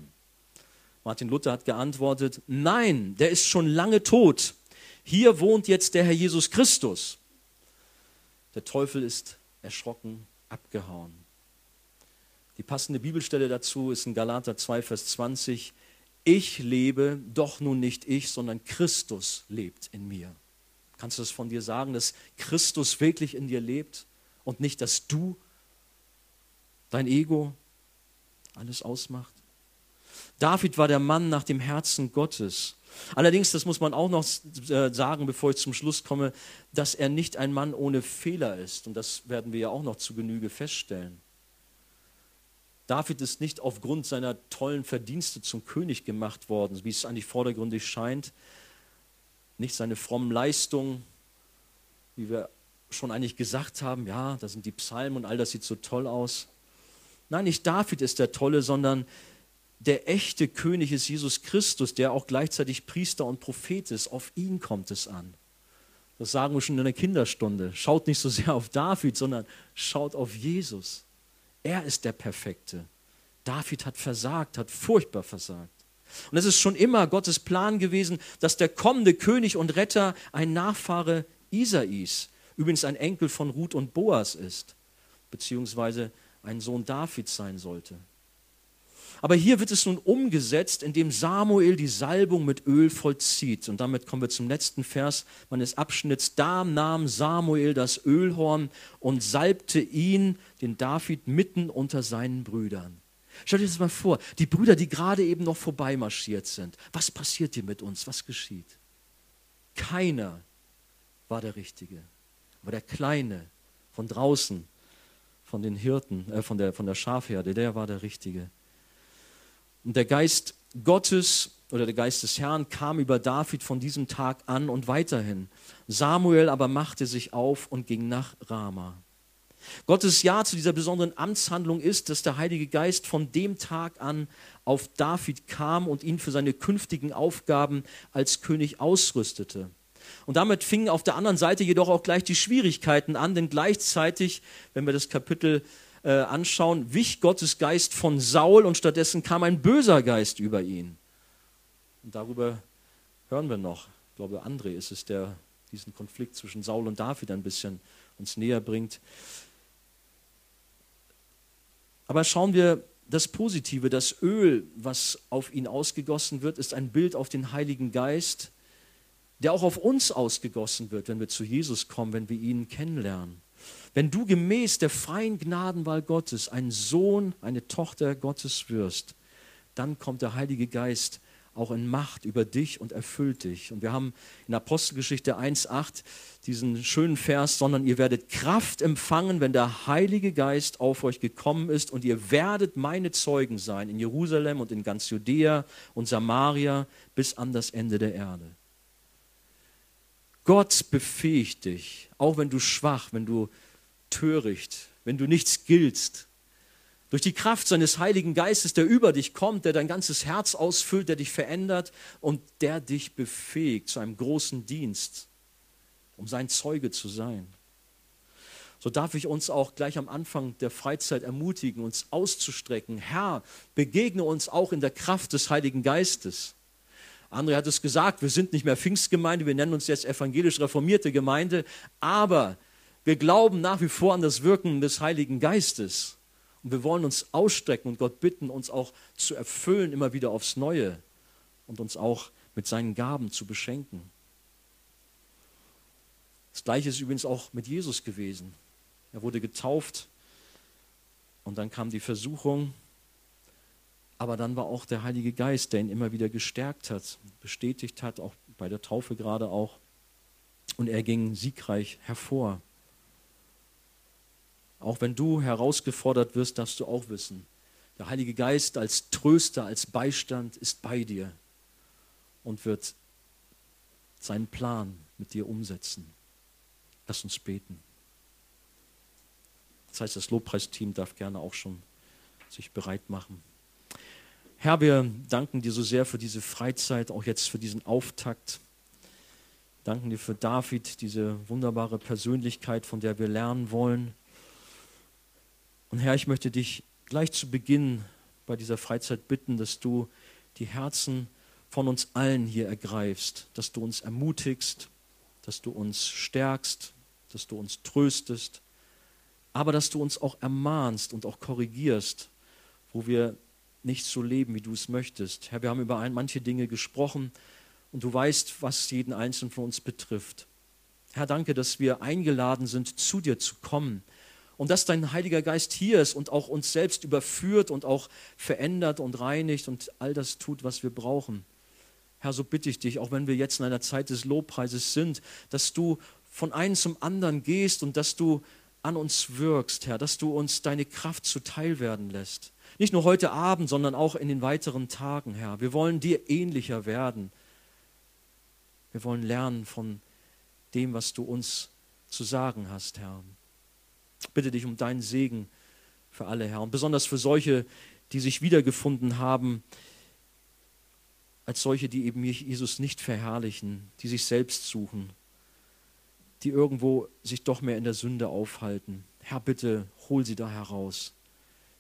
Martin Luther hat geantwortet, nein, der ist schon lange tot. Hier wohnt jetzt der Herr Jesus Christus. Der Teufel ist erschrocken abgehauen. Die passende Bibelstelle dazu ist in Galater 2, Vers 20. Ich lebe, doch nun nicht ich, sondern Christus lebt in mir. Kannst du das von dir sagen, dass Christus wirklich in dir lebt und nicht, dass du, dein Ego, alles ausmacht? David war der Mann nach dem Herzen Gottes. Allerdings, das muss man auch noch äh, sagen, bevor ich zum Schluss komme, dass er nicht ein Mann ohne Fehler ist. Und das werden wir ja auch noch zu Genüge feststellen. David ist nicht aufgrund seiner tollen Verdienste zum König gemacht worden, wie es eigentlich vordergründig scheint. Nicht seine frommen Leistungen, wie wir schon eigentlich gesagt haben, ja, da sind die Psalmen und all das sieht so toll aus. Nein, nicht David ist der Tolle, sondern der echte König ist Jesus Christus, der auch gleichzeitig Priester und Prophet ist. Auf ihn kommt es an. Das sagen wir schon in der Kinderstunde. Schaut nicht so sehr auf David, sondern schaut auf Jesus. Er ist der Perfekte. David hat versagt, hat furchtbar versagt. Und es ist schon immer Gottes Plan gewesen, dass der kommende König und Retter ein Nachfahre Isais, übrigens ein Enkel von Ruth und Boas ist, beziehungsweise ein Sohn Davids sein sollte. Aber hier wird es nun umgesetzt, indem Samuel die Salbung mit Öl vollzieht. Und damit kommen wir zum letzten Vers meines Abschnitts. Da nahm Samuel das Ölhorn und salbte ihn, den David, mitten unter seinen Brüdern. Stell dir das mal vor, die Brüder, die gerade eben noch vorbeimarschiert sind. Was passiert hier mit uns? Was geschieht? Keiner war der Richtige. Aber der Kleine von draußen, von den Hirten, äh, von, der, von der Schafherde, der war der Richtige. Und der Geist Gottes oder der Geist des Herrn kam über David von diesem Tag an und weiterhin. Samuel aber machte sich auf und ging nach Rama. Gottes Ja zu dieser besonderen Amtshandlung ist, dass der Heilige Geist von dem Tag an auf David kam und ihn für seine künftigen Aufgaben als König ausrüstete. Und damit fingen auf der anderen Seite jedoch auch gleich die Schwierigkeiten an, denn gleichzeitig, wenn wir das Kapitel äh, anschauen, wich Gottes Geist von Saul und stattdessen kam ein böser Geist über ihn. Und darüber hören wir noch. Ich glaube, André ist es, der diesen Konflikt zwischen Saul und David ein bisschen uns näher bringt. Aber schauen wir das Positive, das Öl, was auf ihn ausgegossen wird, ist ein Bild auf den Heiligen Geist, der auch auf uns ausgegossen wird, wenn wir zu Jesus kommen, wenn wir ihn kennenlernen. Wenn du gemäß der freien Gnadenwahl Gottes ein Sohn, eine Tochter Gottes wirst, dann kommt der Heilige Geist auch in Macht über dich und erfüllt dich. Und wir haben in Apostelgeschichte 1.8 diesen schönen Vers, sondern ihr werdet Kraft empfangen, wenn der Heilige Geist auf euch gekommen ist und ihr werdet meine Zeugen sein in Jerusalem und in ganz Judäa und Samaria bis an das Ende der Erde. Gott befähigt dich, auch wenn du schwach, wenn du töricht, wenn du nichts giltst. Durch die Kraft seines Heiligen Geistes, der über dich kommt, der dein ganzes Herz ausfüllt, der dich verändert und der dich befähigt zu einem großen Dienst, um sein Zeuge zu sein. So darf ich uns auch gleich am Anfang der Freizeit ermutigen, uns auszustrecken. Herr, begegne uns auch in der Kraft des Heiligen Geistes. André hat es gesagt, wir sind nicht mehr Pfingstgemeinde, wir nennen uns jetzt evangelisch reformierte Gemeinde, aber wir glauben nach wie vor an das Wirken des Heiligen Geistes. Und wir wollen uns ausstrecken und Gott bitten, uns auch zu erfüllen, immer wieder aufs Neue und uns auch mit seinen Gaben zu beschenken. Das gleiche ist übrigens auch mit Jesus gewesen. Er wurde getauft und dann kam die Versuchung Aber dann war auch der Heilige Geist, der ihn immer wieder gestärkt hat, bestätigt hat, auch bei der Taufe gerade auch. Und er ging siegreich hervor. Auch wenn du herausgefordert wirst, darfst du auch wissen, der Heilige Geist als Tröster, als Beistand ist bei dir und wird seinen Plan mit dir umsetzen. Lass uns beten. Das heißt, das Lobpreisteam darf gerne auch schon sich bereit machen. Herr, wir danken dir so sehr für diese Freizeit, auch jetzt für diesen Auftakt. Danken dir für David, diese wunderbare Persönlichkeit, von der wir lernen wollen. Und Herr, ich möchte dich gleich zu Beginn bei dieser Freizeit bitten, dass du die Herzen von uns allen hier ergreifst, dass du uns ermutigst, dass du uns stärkst, dass du uns tröstest, aber dass du uns auch ermahnst und auch korrigierst, wo wir nicht so leben, wie du es möchtest. Herr, wir haben über manche Dinge gesprochen und du weißt, was jeden Einzelnen von uns betrifft. Herr, danke, dass wir eingeladen sind, zu dir zu kommen und dass dein Heiliger Geist hier ist und auch uns selbst überführt und auch verändert und reinigt und all das tut, was wir brauchen. Herr, so bitte ich dich, auch wenn wir jetzt in einer Zeit des Lobpreises sind, dass du von einem zum anderen gehst und dass du an uns wirkst, Herr, dass du uns deine Kraft zuteil werden lässt. Nicht nur heute Abend, sondern auch in den weiteren Tagen, Herr. Wir wollen dir ähnlicher werden. Wir wollen lernen von dem, was du uns zu sagen hast, Herr. Bitte dich um deinen Segen für alle, Herr. Und besonders für solche, die sich wiedergefunden haben, als solche, die eben Jesus nicht verherrlichen, die sich selbst suchen, die irgendwo sich doch mehr in der Sünde aufhalten. Herr, bitte hol sie da heraus.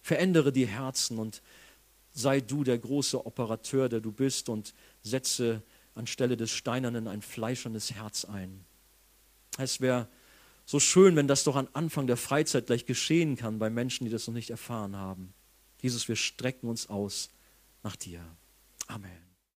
Verändere die Herzen und sei du der große Operateur, der du bist und setze anstelle des Steinernen ein fleischernes Herz ein. Es wäre so schön, wenn das doch am Anfang der Freizeit gleich geschehen kann bei Menschen, die das noch nicht erfahren haben. Jesus, wir strecken uns aus nach dir. Amen.